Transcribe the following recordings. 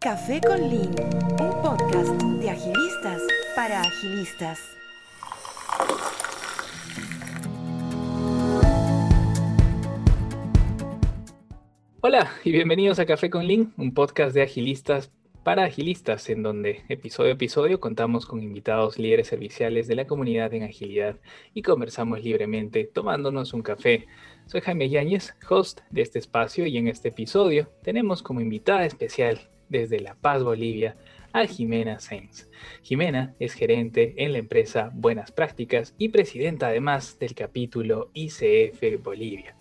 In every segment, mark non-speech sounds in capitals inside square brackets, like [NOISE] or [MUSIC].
Café con Lin, un podcast de agilistas para agilistas. Hola y bienvenidos a Café con Lin, un podcast de agilistas para agilistas, en donde episodio a episodio contamos con invitados líderes serviciales de la comunidad en agilidad y conversamos libremente tomándonos un café. Soy Jaime Yáñez, host de este espacio, y en este episodio tenemos como invitada especial desde La Paz, Bolivia, a Jimena Sainz. Jimena es gerente en la empresa Buenas Prácticas y presidenta además del capítulo ICF Bolivia.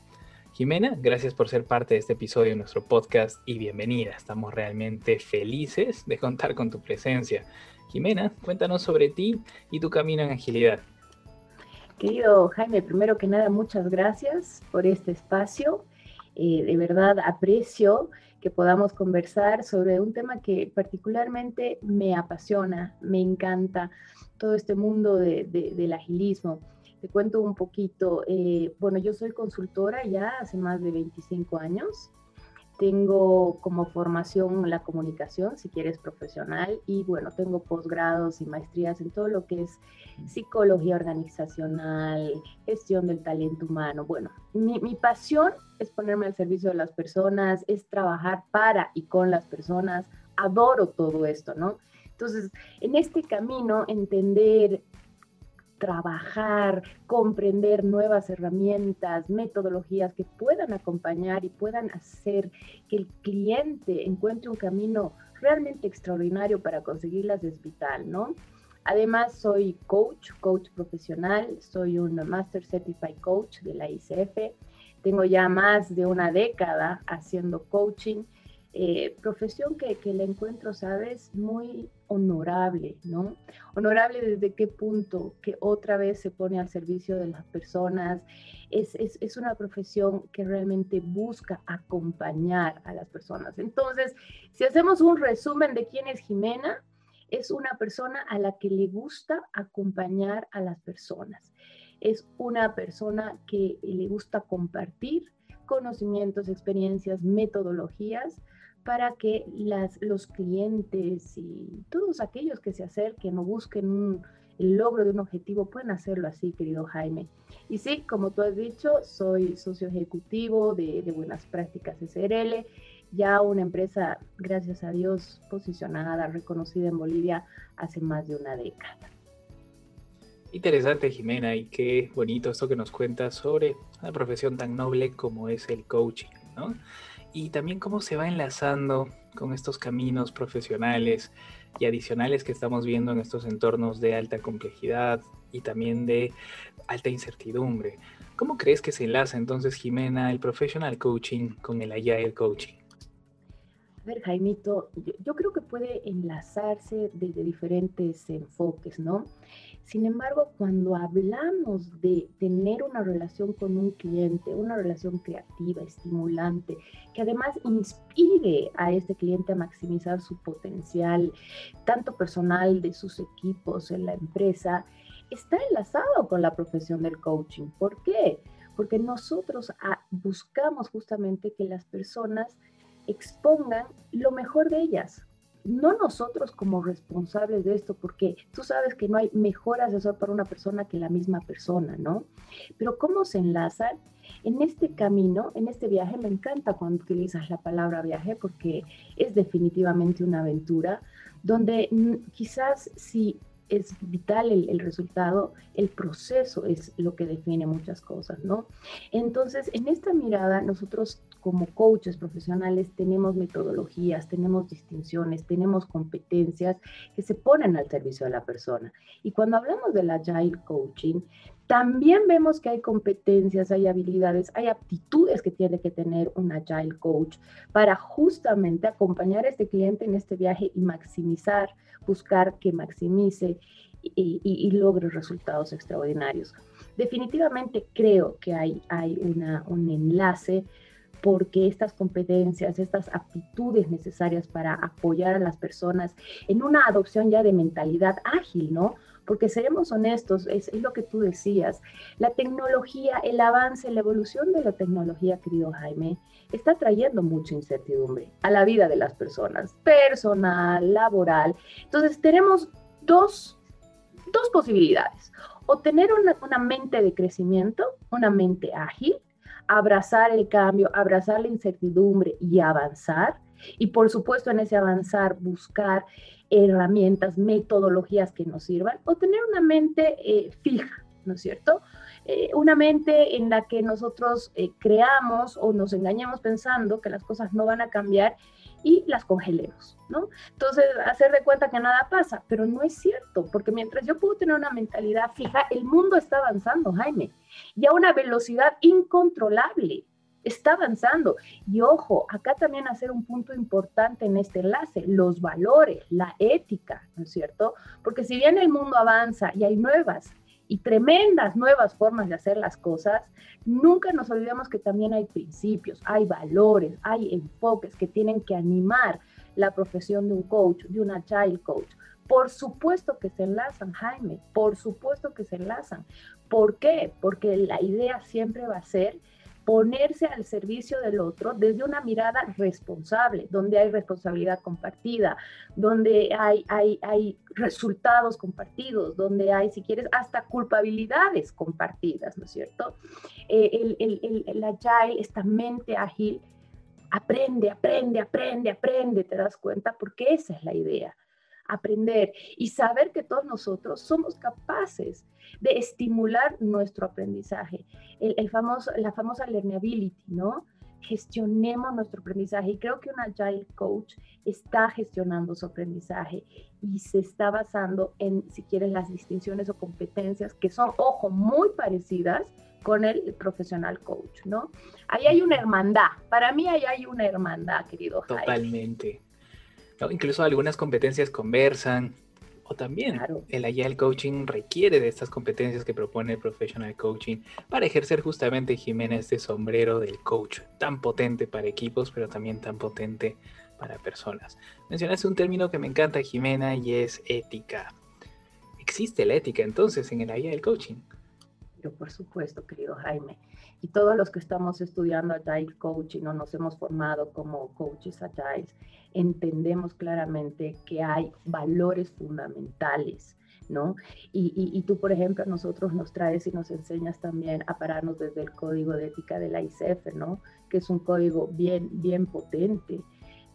Jimena, gracias por ser parte de este episodio de nuestro podcast y bienvenida. Estamos realmente felices de contar con tu presencia. Jimena, cuéntanos sobre ti y tu camino en agilidad. Querido Jaime, primero que nada, muchas gracias por este espacio. Eh, de verdad aprecio que podamos conversar sobre un tema que particularmente me apasiona, me encanta, todo este mundo del agilismo. Te cuento un poquito, eh, bueno, yo soy consultora ya hace más de 25 años, tengo como formación la comunicación, si quieres profesional, y bueno, tengo posgrados y maestrías en todo lo que es psicología organizacional, gestión del talento humano. Bueno, mi, mi pasión es ponerme al servicio de las personas, es trabajar para y con las personas. Adoro todo esto, ¿no? Entonces, en este camino, entender trabajar, comprender nuevas herramientas, metodologías que puedan acompañar y puedan hacer que el cliente encuentre un camino realmente extraordinario para conseguirlas es vital, ¿no? Además, soy coach, coach profesional, soy un Master Certified Coach de la ICF. Tengo ya más de una década haciendo coaching eh, profesión que, que la encuentro, sabes, muy honorable, ¿no? Honorable desde qué punto, que otra vez se pone al servicio de las personas. Es, es, es, una profesión que realmente busca acompañar a las personas. Entonces, si hacemos un resumen de quién es Jimena, es una persona a la que le gusta acompañar a las personas. Es una persona que le gusta compartir conocimientos, experiencias, metodologías para que los clientes y todos aquellos que se acerquen o busquen el logro de un objetivo puedan hacerlo así, querido Jaime. Y sí, como tú has dicho, soy socio ejecutivo de, de Buenas Prácticas SRL, ya una empresa, gracias a Dios, posicionada, reconocida en Bolivia hace más de una década. Interesante, Jimena, y qué bonito esto que nos cuentas sobre una profesión tan noble como es el coaching, ¿no? Y también cómo se va enlazando con estos caminos profesionales y adicionales que estamos viendo en estos entornos de alta complejidad y también de alta incertidumbre. ¿Cómo crees que se enlaza entonces, Jimena, el professional coaching con el agile coaching? A ver, Jaimito, yo, creo que puede enlazarse desde diferentes enfoques, ¿no? Sin embargo, cuando hablamos de tener una relación con un cliente, una relación creativa, estimulante, que además inspire a este cliente a maximizar su potencial, tanto personal de sus equipos en la empresa, está enlazado con la profesión del coaching. ¿Por qué? Porque nosotros ah, buscamos justamente que las personas expongan lo mejor de ellas, no nosotros como responsables de esto, porque tú sabes que no hay mejor asesor para una persona que la misma persona, ¿no? Pero ¿cómo se enlazan? En este camino, en este viaje, me encanta cuando utilizas la palabra viaje porque es definitivamente una aventura donde mm, quizás si es vital el, el, resultado, el proceso es lo que define muchas cosas, ¿no? Entonces, en esta mirada, nosotros como coaches profesionales tenemos metodologías, tenemos distinciones, tenemos competencias que se ponen al servicio de la persona. Y cuando hablamos del agile coaching, también vemos que hay competencias, hay habilidades, hay aptitudes que tiene que tener un agile coach para justamente acompañar a este cliente en este viaje y maximizar, buscar que maximice y, logre resultados extraordinarios. Definitivamente creo que hay, hay una, un enlace porque estas competencias, estas aptitudes necesarias para apoyar a las personas en una adopción ya de mentalidad ágil, ¿no? Porque seremos honestos, es, lo que tú decías, la tecnología, el avance, la evolución de la tecnología, querido Jaime, está trayendo mucha incertidumbre a la vida de las personas, personal, laboral. Entonces tenemos dos, dos posibilidades, o tener una, una mente de crecimiento, una mente ágil, abrazar el cambio, abrazar la incertidumbre y avanzar. Y por supuesto en ese avanzar buscar herramientas, metodologías que nos sirvan o tener una mente eh, fija, ¿no es cierto? Eh, una mente en la que nosotros eh, creamos o nos engañamos pensando que las cosas no van a cambiar y las congelemos, ¿no? Entonces, hacer de cuenta que nada pasa, pero no es cierto, porque mientras yo puedo tener una mentalidad fija, el mundo está avanzando, Jaime, y a una velocidad incontrolable. Está avanzando. Y ojo, acá también hacer un punto importante en este enlace, los valores, la ética, ¿no es cierto? Porque si bien el mundo avanza y hay nuevas y tremendas nuevas formas de hacer las cosas, nunca nos olvidemos que también hay principios, hay valores, hay enfoques que tienen que animar la profesión de un coach, de un agile coach. Por supuesto que se enlazan, Jaime, por supuesto que se enlazan. ¿Por qué? Porque la idea siempre va a ser ponerse al servicio del otro desde una mirada responsable, donde hay responsabilidad compartida, donde hay, hay, hay resultados compartidos, donde hay, si quieres, hasta culpabilidades compartidas, ¿no es cierto? Eh, el, el, el, agile, esta mente ágil, aprende, aprende, aprende, aprende, te das cuenta, porque esa es la idea aprender y saber que todos nosotros somos capaces de estimular nuestro aprendizaje. El, famoso, la famosa learnability, ¿no? Gestionemos nuestro aprendizaje y creo que un agile coach está gestionando su aprendizaje y se está basando en, si quieres, las distinciones o competencias que son, ojo, muy parecidas con el profesional coach, ¿no? Ahí hay una hermandad. Para mí ahí hay una hermandad, querido Jaime. Incluso algunas competencias conversan, o también el Agile Coaching requiere de estas competencias que propone el Professional Coaching para ejercer justamente, Jimena, este sombrero del coach, tan potente para equipos, pero también tan potente para personas. Mencionaste un término que me encanta, Jimena, y es ética. ¿Existe la ética entonces en el Agile Coaching? Pero por supuesto, querido Jaime. Y todos los que estamos estudiando Agile Coaching o nos hemos formado como coaches Agile, entendemos claramente que hay valores fundamentales, ¿no? Y, tú, por ejemplo, a nosotros nos traes y nos enseñas también a pararnos desde el código de ética de la ICF, ¿no? Que es un código bien, bien potente,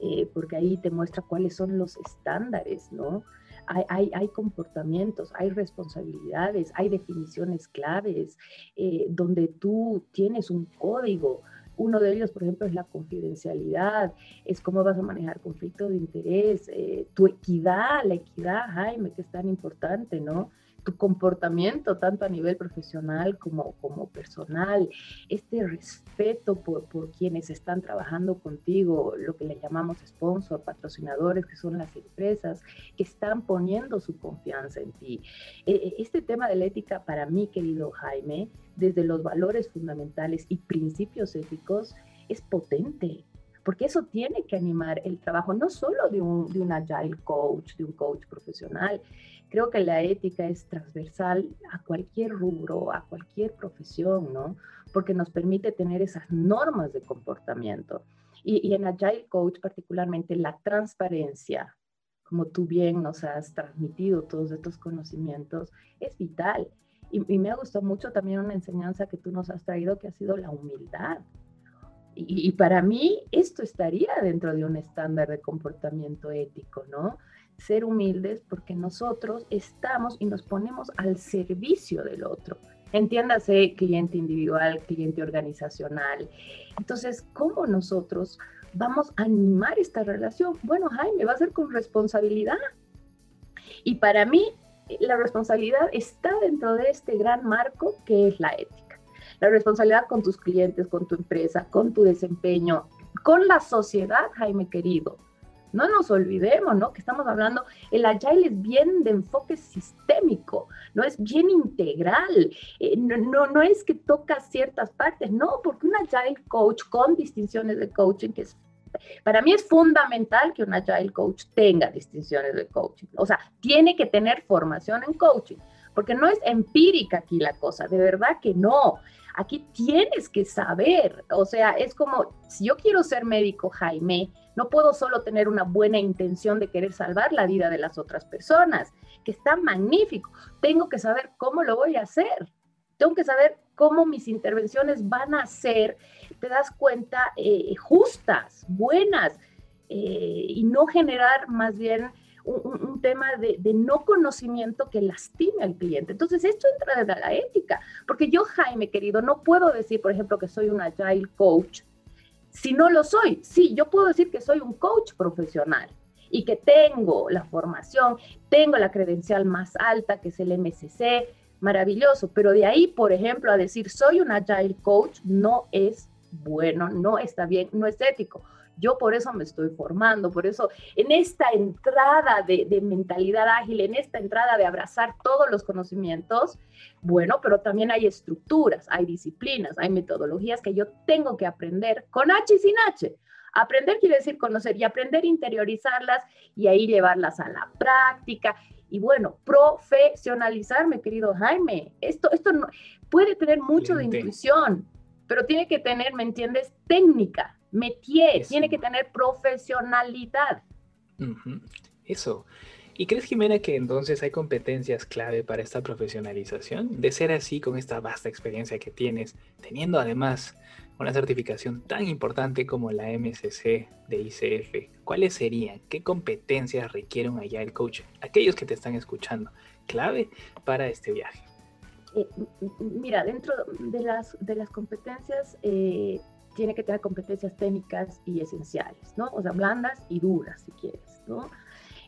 eh, porque ahí te muestra cuáles son los estándares, ¿no? Hay, comportamientos, hay responsabilidades, hay definiciones claves, eh, donde tú tienes un código uno de ellos, por ejemplo, es la confidencialidad, es cómo vas a manejar conflicto de interés, eh, tu equidad, la equidad, Jaime, que es tan importante, ¿no? Tu comportamiento, tanto a nivel profesional como, como personal, este respeto por, por, quienes están trabajando contigo, lo que le llamamos sponsor, patrocinadores, que son las empresas que están poniendo su confianza en ti. E, e, este tema de la ética para mí, querido Jaime, desde los valores fundamentales y principios éticos, es potente, porque eso tiene que animar el trabajo no solo de un, de un agile coach, de un coach profesional, creo que la ética es transversal a cualquier rubro, a cualquier profesión, ¿no? Porque nos permite tener esas normas de comportamiento. Y, en Agile Coach particularmente la transparencia, como tú bien nos has transmitido todos estos conocimientos, es vital. Y, y, me ha gustado mucho también una enseñanza que tú nos has traído, que ha sido la humildad. Y, para mí esto estaría dentro de un estándar de comportamiento ético, ¿no? ser humildes porque nosotros estamos y nos ponemos al servicio del otro. Entiéndase cliente individual, cliente organizacional. Entonces, ¿cómo nosotros vamos a animar esta relación? Bueno, Jaime, va a ser con responsabilidad. Y para mí, la responsabilidad está dentro de este gran marco que es la ética. La responsabilidad con tus clientes, con tu empresa, con tu desempeño, con la sociedad, Jaime querido. No nos olvidemos, ¿no? Que estamos hablando, el agile es bien de enfoque sistémico, no es bien integral, eh, no, no, no, es que toca ciertas partes, no, porque un agile coach con distinciones de coaching, que para mí es fundamental que un agile coach tenga distinciones de coaching, o sea, tiene que tener formación en coaching, porque no es empírica aquí la cosa, de verdad que no. Aquí tienes que saber, o sea, es como, si yo quiero ser médico, Jaime, no puedo solo tener una buena intención de querer salvar la vida de las otras personas, que está magnífico. Tengo que saber cómo lo voy a hacer. Tengo que saber cómo mis intervenciones van a ser, te das cuenta, eh, justas, buenas, eh, y no generar más bien un, tema de, de, no conocimiento que lastime al cliente. Entonces, esto entra desde la ética, porque yo, Jaime, querido, no puedo decir, por ejemplo, que soy un agile coach si no lo soy. Sí, yo puedo decir que soy un coach profesional y que tengo la formación, tengo la credencial más alta, que es el MCC, maravilloso, pero de ahí, por ejemplo, a decir soy un agile coach no es bueno, no está bien, no es ético. Yo por eso me estoy formando, por eso en esta entrada de, mentalidad ágil, en esta entrada de abrazar todos los conocimientos, bueno, pero también hay estructuras, hay disciplinas, hay metodologías que yo tengo que aprender con H y sin H. Aprender quiere decir conocer y aprender interiorizarlas y ahí llevarlas a la práctica. Y bueno, profesionalizarme, querido Jaime. Esto, esto no, puede tener mucho de intuición, pero tiene que tener, ¿me entiendes? Técnica, métier, tiene que tener profesionalidad. Eso. ¿Y crees, Jimena, que entonces hay competencias clave para esta profesionalización? De ser así, con esta vasta experiencia que tienes, teniendo además una certificación tan importante como la MCC de ICF, ¿cuáles serían? ¿Qué competencias requiere un el Coach? Aquellos que te están escuchando, clave para este viaje. Eh, mira, dentro de las, de las competencias eh, tiene que tener competencias técnicas y esenciales, ¿no? O sea, blandas y duras, si quieres, ¿no?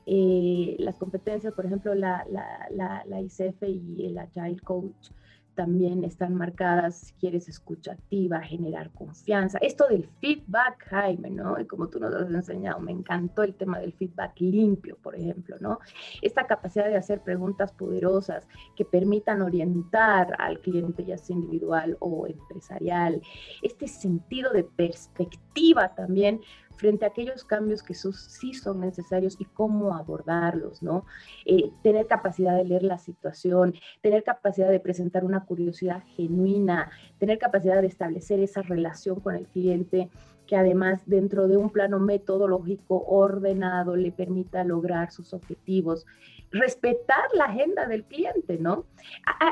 Eh, las competencias, por ejemplo, la, la, la, la, ICF y el Agile Coach también están marcadas, si quieres, escucha activa, generar confianza. Esto del feedback, Jaime, ¿no? Y como tú nos has enseñado, me encantó el tema del feedback limpio, por ejemplo, ¿no? Esta capacidad de hacer preguntas poderosas que permitan orientar al cliente, ya sea individual o empresarial. Este sentido de perspectiva también frente a aquellos cambios que sí son necesarios y cómo abordarlos, ¿no? Eh, tener capacidad de leer la situación, tener capacidad de presentar una curiosidad genuina, tener capacidad de establecer esa relación con el cliente que además dentro de un plano metodológico ordenado le permita lograr sus objetivos, respetar la agenda del cliente, ¿no?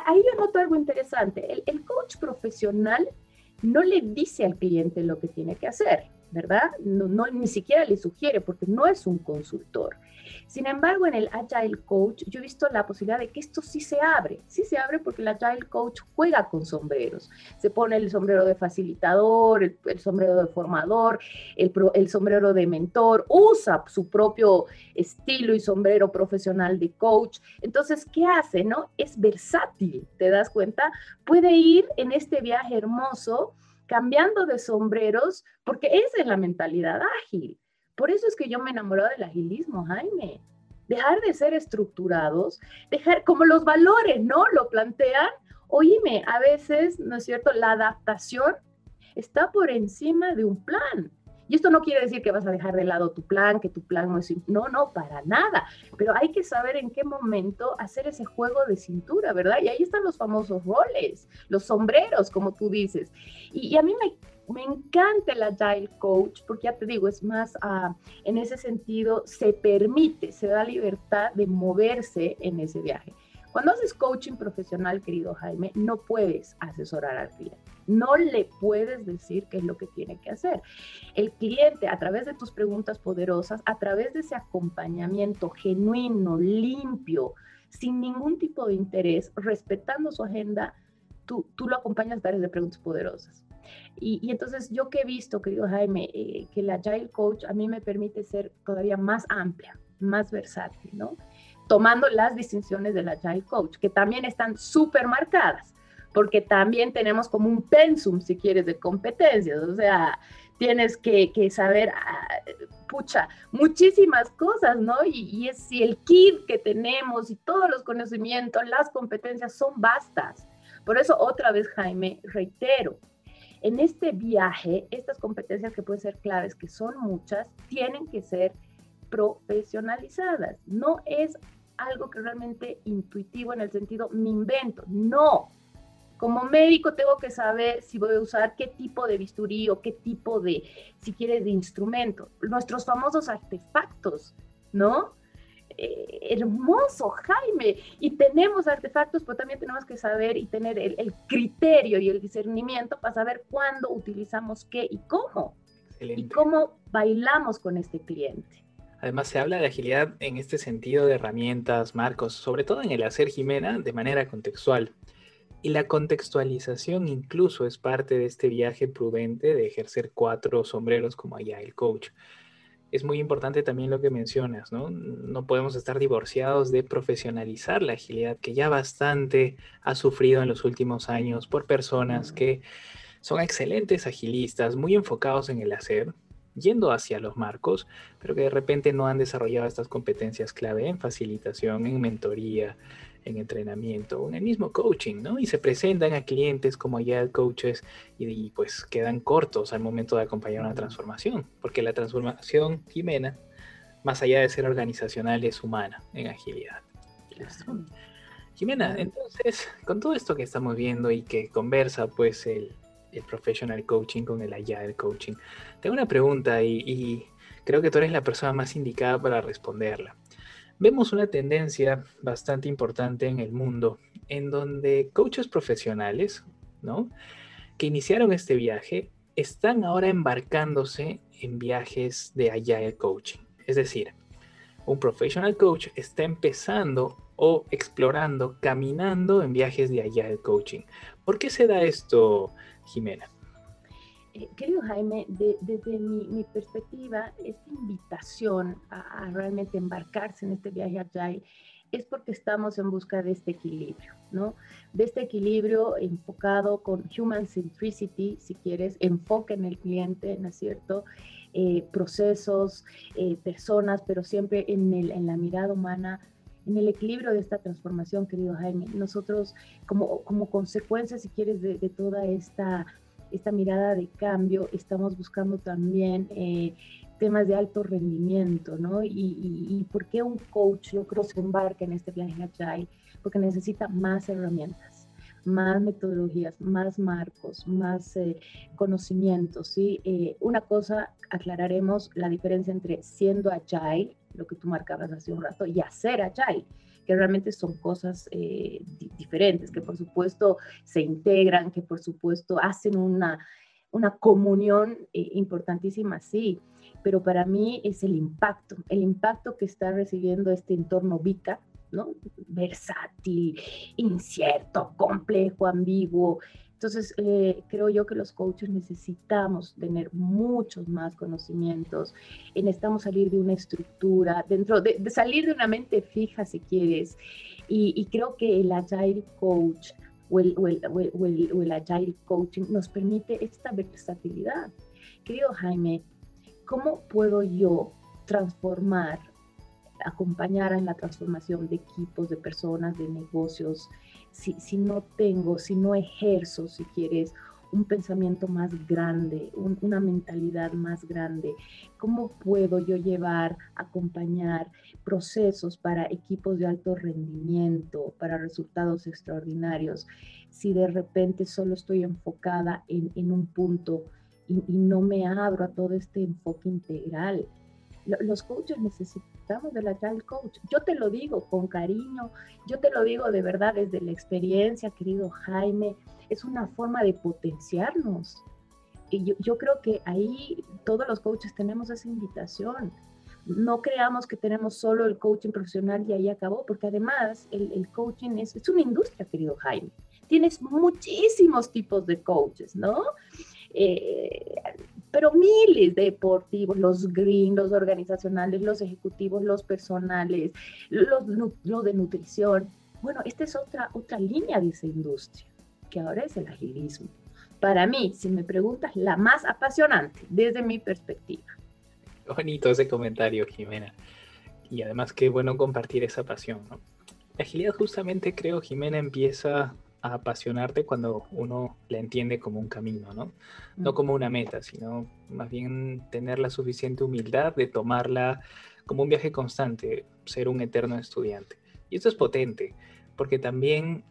Ahí yo noto algo interesante. El coach profesional no le dice al cliente lo que tiene que hacer ¿verdad? No, ni siquiera le sugiere porque no es un consultor. Sin embargo, en el Agile Coach yo he visto la posibilidad de que esto sí se abre, sí se abre porque el Agile Coach juega con sombreros. Se pone el sombrero de facilitador, el, sombrero de formador, el, el, sombrero de mentor, usa su propio estilo y sombrero profesional de coach. Entonces, ¿qué hace? No? Es versátil, ¿te das cuenta? Puede ir en este viaje hermoso cambiando de sombreros, porque esa es la mentalidad ágil. Por eso es que yo me enamoro del agilismo, Jaime. Dejar de ser estructurados, dejar como los valores, ¿no? Lo plantean. Oíme, a veces, ¿no es cierto? La adaptación está por encima de un plan. Y esto no quiere decir que vas a dejar de lado tu plan, que tu plan no es... No, no, para nada. Pero hay que saber en qué momento hacer ese juego de cintura, ¿verdad? Y ahí están los famosos roles, los sombreros, como tú dices. Y, a mí me, me encanta el Agile Coach porque ya te digo, es más, uh, en ese sentido, se permite, se da libertad de moverse en ese viaje. Cuando haces coaching profesional, querido Jaime, no puedes asesorar al cliente. No le puedes decir qué es lo que tiene que hacer. El cliente, a través de tus preguntas poderosas, a través de ese acompañamiento genuino, limpio, sin ningún tipo de interés, respetando su agenda, tú, tú lo acompañas a través de preguntas poderosas. Y, entonces yo que he visto, querido Jaime, eh, que la Agile Coach a mí me permite ser todavía más amplia, más versátil, ¿no? Tomando las distinciones de la Agile Coach, que también están súper marcadas porque también tenemos como un pensum, si quieres, de competencias, o sea, tienes que, saber, ah, pucha, muchísimas cosas, ¿no? Y, y es si el kit que tenemos y todos los conocimientos, las competencias son vastas. Por eso, otra vez, Jaime, reitero, en este viaje, estas competencias que pueden ser claves, que son muchas, tienen que ser profesionalizadas. No es algo que realmente intuitivo en el sentido, me invento. No. Como médico tengo que saber si voy a usar qué tipo de bisturí o qué tipo de, si quieres, de instrumento. Nuestros famosos artefactos, ¿no? Eh, hermoso, Jaime. Y tenemos artefactos, pero también tenemos que saber y tener el, criterio y el discernimiento para saber cuándo utilizamos qué y cómo. Y cómo bailamos con este cliente. Además, se habla de agilidad en este sentido de herramientas, marcos, sobre todo en el hacer Jimena de manera contextual. Y la contextualización incluso es parte de este viaje prudente de ejercer cuatro sombreros como allá el coach es muy importante también lo que mencionas, ¿no? No podemos estar divorciados de profesionalizar la agilidad que ya bastante ha sufrido en los últimos años por personas que son excelentes agilistas, muy enfocados en el hacer, yendo hacia los marcos, pero que de repente no han desarrollado estas competencias clave en facilitación, en mentoría, en entrenamiento o en el mismo coaching, ¿no? Y se presentan a clientes como ya coaches y, pues quedan cortos al momento de acompañar una transformación, porque la transformación, Jimena, más allá de ser organizacional, es humana en agilidad. Jimena, entonces, con todo esto que estamos viendo y que conversa pues el, el professional coaching con el agile coaching, tengo una pregunta y, y creo que tú eres la persona más indicada para responderla vemos una tendencia bastante importante en el mundo en donde coaches profesionales, ¿no? Que iniciaron este viaje, están ahora embarcándose en viajes de Agile Coaching. Es decir, un professional coach está empezando o explorando, caminando en viajes de Agile Coaching. ¿Por qué se da esto, Jimena? Eh, querido Jaime, desde mi, perspectiva, esta invitación a, realmente embarcarse en este viaje Agile es porque estamos en busca de este equilibrio, ¿no? De este equilibrio enfocado con human centricity, si quieres, enfoque en el cliente, ¿no es cierto? Eh, procesos, eh, personas, pero siempre en, la mirada humana, en el equilibrio de esta transformación, querido Jaime. Nosotros, como, como consecuencia, si quieres, de, de toda esta esta mirada de cambio, estamos buscando también eh, temas de alto rendimiento, ¿no? Y, por qué un coach, yo creo, se embarca en este viaje Agile, porque necesita más herramientas, más metodologías, más marcos, más eh, conocimientos, ¿sí? Eh, una cosa, aclararemos la diferencia entre siendo Agile, lo que tú marcabas hace un rato, y hacer Agile que realmente son cosas eh, diferentes, que por supuesto se integran, que por supuesto hacen una, una comunión eh, importantísima, sí, pero para mí es el impacto, el impacto que está recibiendo este entorno VICA, ¿no? Versátil, incierto, complejo, ambiguo, entonces, eh, creo yo que los coaches necesitamos tener muchos más conocimientos, necesitamos salir de una estructura, dentro de, salir de una mente fija, si quieres. Y, creo que el Agile Coach o el, o, el, o el, Agile Coaching nos permite esta versatilidad. Querido Jaime, ¿cómo puedo yo transformar acompañar en la transformación de equipos, de personas, de negocios, si, no tengo, si no ejerzo, si quieres, un pensamiento más grande, una mentalidad más grande? ¿Cómo puedo yo llevar, acompañar procesos para equipos de alto rendimiento, para resultados extraordinarios, si de repente solo estoy enfocada en, un punto y, y, no me abro a todo este enfoque integral? Los coaches necesitan de la Agile Coach. Yo te lo digo con cariño, yo te lo digo de verdad desde la experiencia, querido Jaime, es una forma de potenciarnos. Y yo, yo creo que ahí todos los coaches tenemos esa invitación. No creamos que tenemos solo el coaching profesional y ahí acabó, porque además el, el coaching es, es una industria, querido Jaime. Tienes muchísimos tipos de coaches, ¿no? Eh, pero miles de deportivos, los green, los organizacionales, los ejecutivos, los personales, los, los de nutrición. Bueno, esta es otra, otra línea de esa industria. que ahora es el agilismo. Para mí, si me preguntas, la más apasionante desde mi perspectiva. Bonito ese comentario, Jimena. Y además qué bueno compartir esa pasión. ¿no? La agilidad justamente creo, Jimena, empieza a apasionarte cuando uno la entiende como un camino, ¿no? No como una meta, sino más bien tener la suficiente humildad de tomarla como un viaje constante, ser un eterno estudiante. Y esto es potente, porque también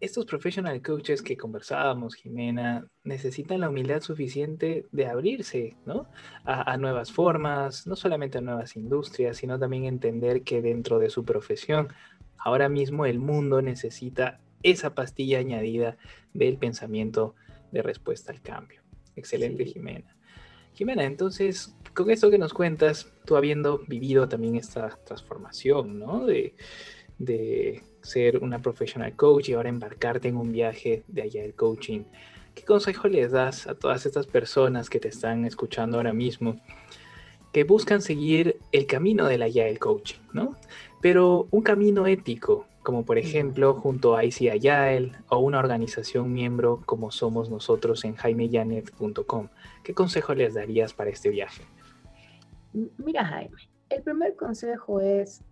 estos professional coaches que conversábamos, Jimena, necesitan la humildad suficiente de abrirse ¿no? a, a, nuevas formas, no solamente a nuevas industrias, sino también entender que dentro de su profesión, ahora mismo el mundo necesita esa pastilla añadida del pensamiento de respuesta al cambio. Excelente, sí. Jimena. Jimena, entonces, con esto que nos cuentas, tú habiendo vivido también esta transformación, ¿no? De, de ser una professional coach y ahora embarcarte en un viaje de allá del coaching. ¿Qué consejo les das a todas estas personas que te están escuchando ahora mismo que buscan seguir el camino del allá del coaching, ¿no? Pero un camino ético, como por ejemplo junto a IC Agile o una organización miembro como somos nosotros en jaimeyanet.com. ¿Qué consejo les darías para este viaje? Mira Jaime, el primer consejo es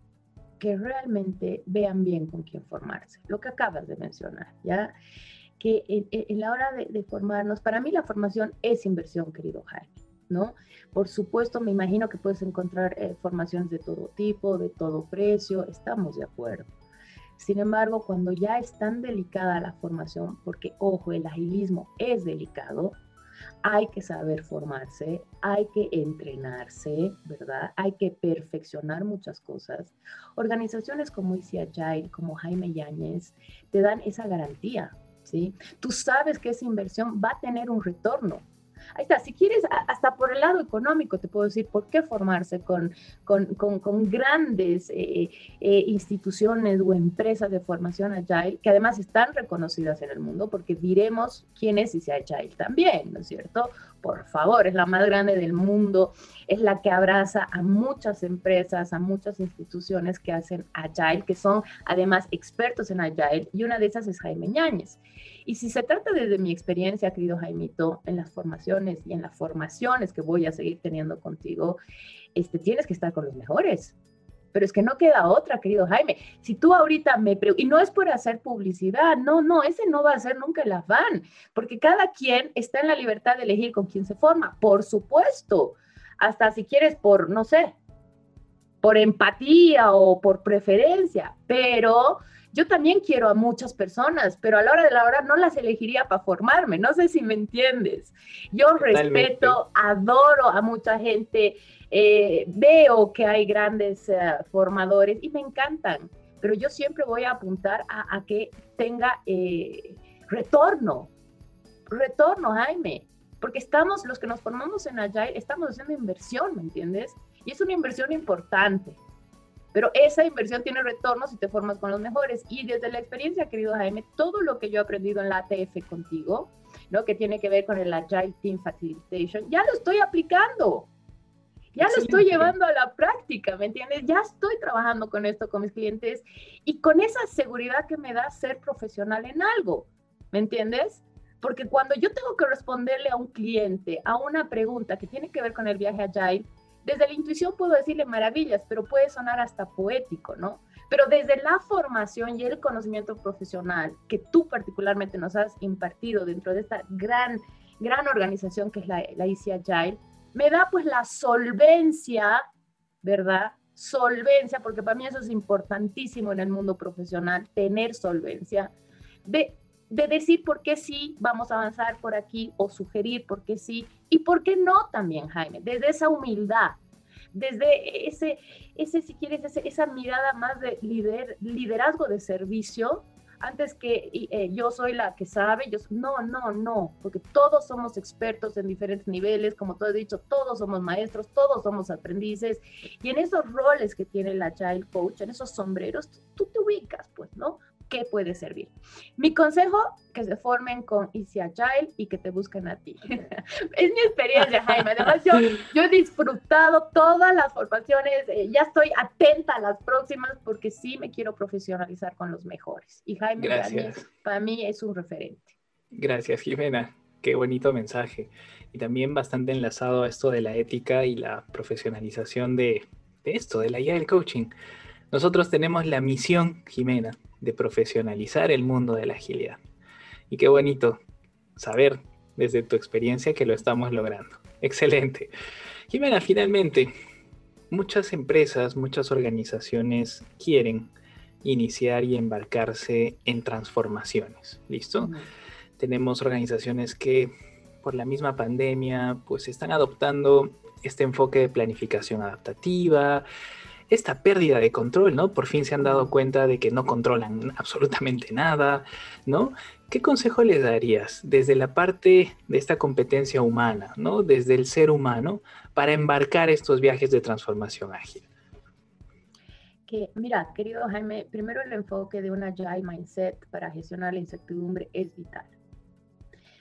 que realmente vean bien con quién formarse, lo que acabas de mencionar, ¿ya? Que en, en la hora de, de, formarnos, para mí la formación es inversión, querido Jaime, ¿no? Por supuesto, me imagino que puedes encontrar eh, formaciones de todo tipo, de todo precio, estamos de acuerdo. Sin embargo, cuando ya es tan delicada la formación, porque ojo, el agilismo es delicado, hay que saber formarse, hay que entrenarse, ¿verdad? Hay que perfeccionar muchas cosas. Organizaciones como Easy Agile, como Jaime Yáñez, te dan esa garantía, ¿sí? Tú sabes que esa inversión va a tener un retorno, Ahí está, si quieres, hasta por el lado económico, te puedo decir por qué formarse con, con, con, grandes eh, eh, instituciones o empresas de formación Agile, que además están reconocidas en el mundo, porque diremos quién es y Agile también, ¿no es cierto? Por favor, es la más grande del mundo, es la que abraza a muchas empresas, a muchas instituciones que hacen Agile, que son además expertos en Agile, y una de esas es Jaime Ñáñez. Y si se trata desde mi experiencia, querido Jaimito, en las formaciones y en las formaciones que voy a seguir teniendo contigo, este, tienes que estar con los mejores. Pero es que no queda otra, querido Jaime. Si tú ahorita me y no es por hacer publicidad, no, no, ese no va a ser nunca el afán, porque cada quien está en la libertad de elegir con quién se forma, por supuesto. Hasta si quieres por, no sé, por empatía o por preferencia, pero yo también quiero a muchas personas, pero a la hora de la hora no las elegiría para formarme. No sé si me entiendes. Yo Totalmente. respeto, adoro a mucha gente, eh, veo que hay grandes uh, formadores y me encantan, pero yo siempre voy a apuntar a, a que tenga eh, retorno. Retorno, Jaime. Porque estamos, los que nos formamos en Agile, estamos haciendo inversión, ¿me entiendes? Y es una inversión importante. Pero esa inversión tiene retorno si te formas con los mejores. Y desde la experiencia, querido Jaime, todo lo que yo he aprendido en la ATF contigo, ¿no? que tiene que ver con el Agile Team Facilitation, ya lo estoy aplicando. Ya Excelente. lo estoy llevando a la práctica, ¿me entiendes? Ya estoy trabajando con esto con mis clientes y con esa seguridad que me da ser profesional en algo, ¿me entiendes? Porque cuando yo tengo que responderle a un cliente, a una pregunta que tiene que ver con el viaje Agile, desde la intuición puedo decirle maravillas, pero puede sonar hasta poético, ¿no? Pero desde la formación y el conocimiento profesional que tú particularmente nos has impartido dentro de esta gran, gran organización que es la, la Easy Agile, me da pues la solvencia, ¿verdad? Solvencia, porque para mí eso es importantísimo en el mundo profesional, tener solvencia, de de decir por qué sí vamos a avanzar por aquí o sugerir por qué sí y por qué no también, Jaime, desde esa humildad, desde ese, ese si quieres, ese, esa mirada más de lider, liderazgo de servicio, antes que eh, yo soy la que sabe, yo, no, no, no, porque todos somos expertos en diferentes niveles, como tú has dicho, todos somos maestros, todos somos aprendices, y en esos roles que tiene la Child Coach, en esos sombreros, tú te ubicas, pues, ¿no? Qué puede servir. Mi consejo, que se formen con Easy Agile y que te busquen a ti. [LAUGHS] es mi experiencia, Jaime. Además, yo, yo he disfrutado todas las formaciones, eh, ya estoy atenta a las próximas porque sí me quiero profesionalizar con los mejores. Y Jaime, para mí, para mí, es un referente. Gracias, Jimena. Qué bonito mensaje. Y también bastante enlazado a esto de la ética y la profesionalización de, esto, de la guía del coaching. Nosotros tenemos la misión, Jimena, de profesionalizar el mundo de la agilidad. Y qué bonito saber desde tu experiencia que lo estamos logrando. Excelente. Jimena, finalmente, muchas empresas, muchas organizaciones quieren iniciar y embarcarse en transformaciones. ¿Listo? Tenemos organizaciones que por la misma pandemia pues están adoptando este enfoque de planificación adaptativa, esta pérdida de control, ¿no? Por fin se han dado cuenta de que no controlan [LAUGHS] absolutamente nada, ¿no? ¿Qué consejo les darías desde la parte de esta competencia humana, ¿no? Desde el ser humano para embarcar estos viajes de transformación ágil? Que, mira, querido Jaime, primero el enfoque de una agile mindset para gestionar la incertidumbre es vital.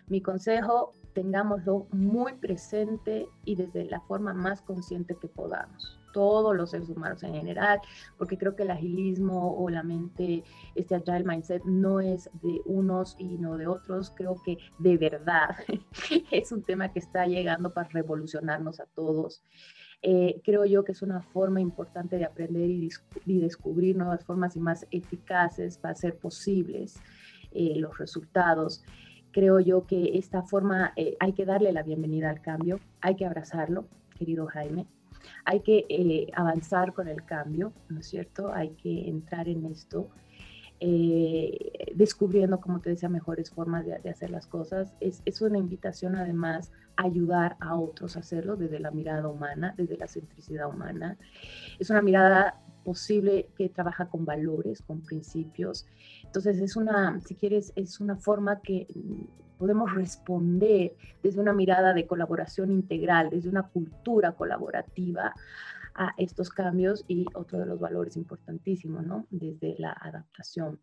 Mi consejo, tengámoslo muy presente y desde la forma más consciente que podamos todos los seres humanos en general, porque creo que el agilismo o la mente, este agile mindset, no es de unos y no de otros. Creo que de verdad [LAUGHS] es un tema que está llegando para revolucionarnos a todos. Eh, creo yo que es una forma importante de aprender y, descubrir nuevas formas y más eficaces para hacer posibles eh, los resultados. Creo yo que esta forma eh, hay que darle la bienvenida al cambio, hay que abrazarlo, querido Jaime hay que eh, avanzar con el cambio, ¿no es cierto? Hay que entrar en esto, eh, descubriendo, como te decía, mejores formas de, hacer las cosas. Es, es, una invitación además a ayudar a otros a hacerlo desde la mirada humana, desde la centricidad humana. Es una mirada posible que trabaja con valores, con principios. Entonces es una, si quieres, es una forma que podemos responder desde una mirada de colaboración integral, desde una cultura colaborativa a estos cambios y otro de los valores importantísimos, ¿no? Desde la adaptación.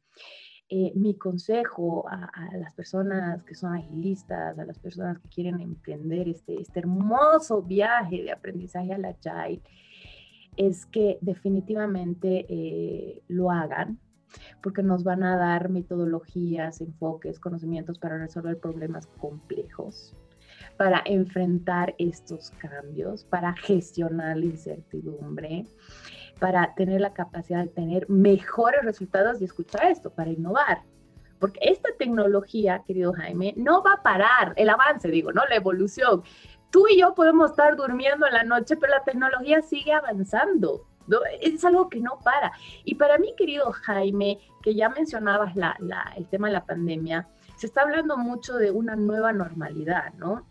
Eh, mi consejo a, las personas que son agilistas, a las personas que quieren emprender este, este hermoso viaje de aprendizaje a la Agile, es que definitivamente eh, lo hagan, porque nos van a dar metodologías, enfoques, conocimientos para resolver problemas complejos, para enfrentar estos cambios, para gestionar la incertidumbre, para tener la capacidad de tener mejores resultados y escuchar esto, para innovar. Porque esta tecnología, querido Jaime, no va a parar el avance, digo, ¿no? La evolución. Tú y yo podemos estar durmiendo en la noche, pero la tecnología sigue avanzando. Es algo que no para. Y para mí, querido Jaime, que ya mencionabas el tema de la pandemia, se está hablando mucho de una nueva normalidad, ¿no?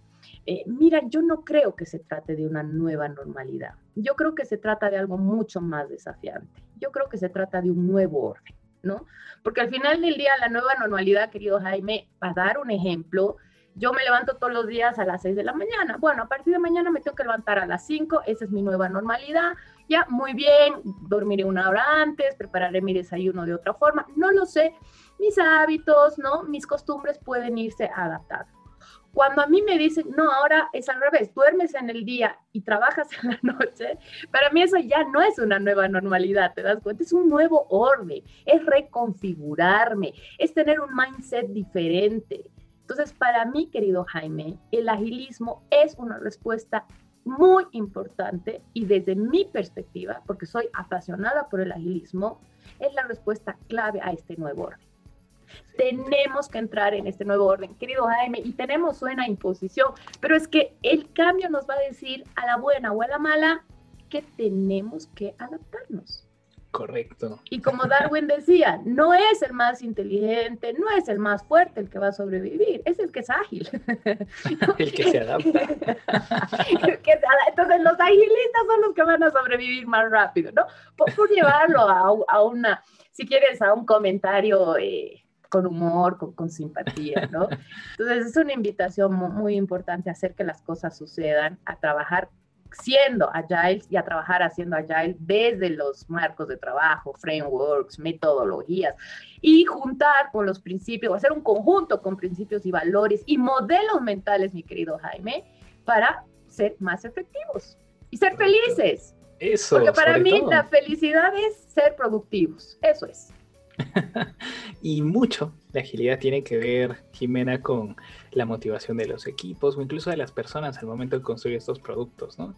Eh, mira, yo no creo que se trate de una nueva normalidad. Yo creo que se trata de algo mucho más desafiante. Yo creo que se trata de un nuevo orden, ¿no? Porque al final del día, la nueva normalidad, querido Jaime, para dar un ejemplo, yo me levanto todos los días a las 6 de la mañana. Bueno, a partir de mañana me tengo que levantar a las 5, esa es mi nueva normalidad. Ya, muy bien, dormiré una hora antes, prepararé mi desayuno de otra forma, no lo sé. Mis hábitos, ¿no? Mis costumbres pueden irse adaptando. Cuando a mí me dicen, no, ahora es al revés, duermes en el día y trabajas en la [LAUGHS] noche, para mí eso ya no es una nueva normalidad, ¿te das cuenta? Es un nuevo orden, es reconfigurarme, es tener un mindset diferente. Entonces, para mí, querido Jaime, el agilismo es una respuesta muy importante y desde mi perspectiva, porque soy apasionada por el agilismo, es la respuesta clave a este nuevo orden. Tenemos que entrar en este nuevo orden, querido Jaime, y tenemos una imposición, pero es que el cambio nos va a decir a la buena o a la mala que tenemos que adaptarnos. Correcto. Y como Darwin decía, no es el más inteligente, no es el más fuerte el que va a sobrevivir, es el que es ágil. [LAUGHS] el que se adapta. [LAUGHS] Entonces los agilistas son los que van a sobrevivir más rápido, ¿no? Por, llevarlo a, una, si quieres, a un comentario eh, con humor, con, con, simpatía, ¿no? Entonces es una invitación muy importante a hacer que las cosas sucedan, a trabajar siendo agile y a trabajar haciendo agile desde los marcos de trabajo, frameworks, metodologías y juntar con los principios, hacer un conjunto con principios y valores y modelos mentales, mi querido Jaime, para ser más efectivos y ser felices. Eso. Porque para mí la felicidad es ser productivos. Eso es. [LAUGHS] y mucho la agilidad tiene que ver, Jimena, con la motivación de los equipos o incluso de las personas al momento de construir estos productos, ¿no?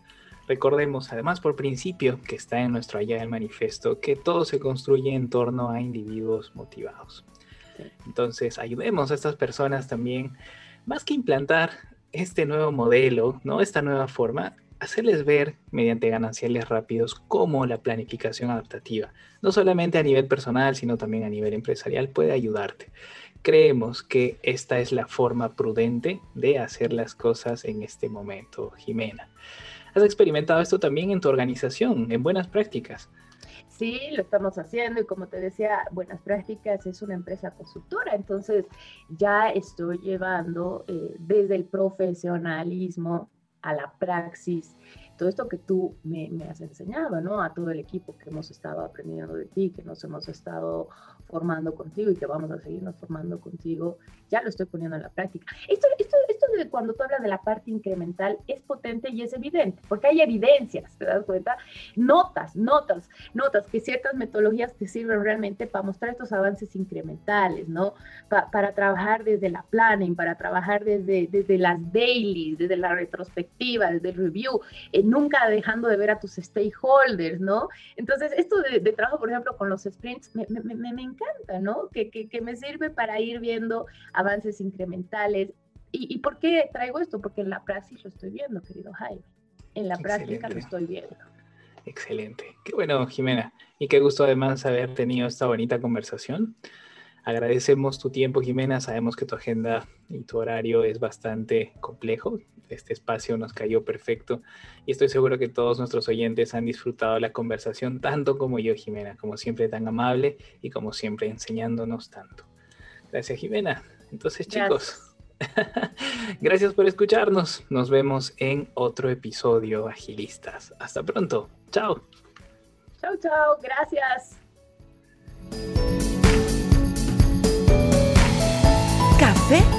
Recordemos, además por principio, que está en nuestro allá del manifiesto, que todo se construye en torno a individuos motivados. Entonces, ayudemos a estas personas también, más que implantar este nuevo modelo, ¿no? Esta nueva forma, hacerles ver mediante gananciales rápidos cómo la planificación adaptativa, no solamente a nivel personal, sino también a nivel empresarial, puede ayudarte. Creemos que esta es la forma prudente de hacer las cosas en este momento, Jimena. ¿Has experimentado esto también en tu organización, en buenas prácticas? Sí, lo estamos haciendo y como te decía, Buenas Prácticas es una empresa consultora, entonces ya estoy llevando eh, desde el profesionalismo a la praxis, todo esto que tú me, has enseñado, ¿no? A todo el equipo que hemos estado aprendiendo de ti, que nos hemos estado formando contigo y que vamos a seguirnos formando contigo, ya lo estoy poniendo en la práctica. Esto, esto, esto de cuando tú hablas de la parte incremental es potente y es evidente, porque hay evidencias, ¿te das cuenta? Notas, notas, notas que ciertas metodologías te sirven realmente para mostrar estos avances incrementales, ¿no? para trabajar desde la planning, para trabajar desde, desde las dailies, desde la retrospectiva, desde el review, eh, nunca dejando de ver a tus stakeholders, ¿no? Entonces, esto de, trabajo, por ejemplo, con los sprints, me, me, me encanta, ¿no? Que, que, que me sirve para ir viendo avances incrementales. ¿Y, ¿Y, por qué traigo esto? Porque en la praxis lo estoy viendo, querido Jaime. En la práctica lo estoy viendo. Excelente. Qué bueno, Jimena. Y qué gusto además haber tenido esta bonita conversación. Agradecemos tu tiempo, Jimena. Sabemos que tu agenda y tu horario es bastante complejo. Este espacio nos cayó perfecto y estoy seguro que todos nuestros oyentes han disfrutado la conversación tanto como yo, Jimena, como siempre tan amable y como siempre enseñándonos tanto. Gracias, Jimena. Entonces, chicos, [LAUGHS] gracias por escucharnos. Nos vemos en otro episodio, agilistas. Hasta pronto. Chao. Chao, chao. Gracias. 카페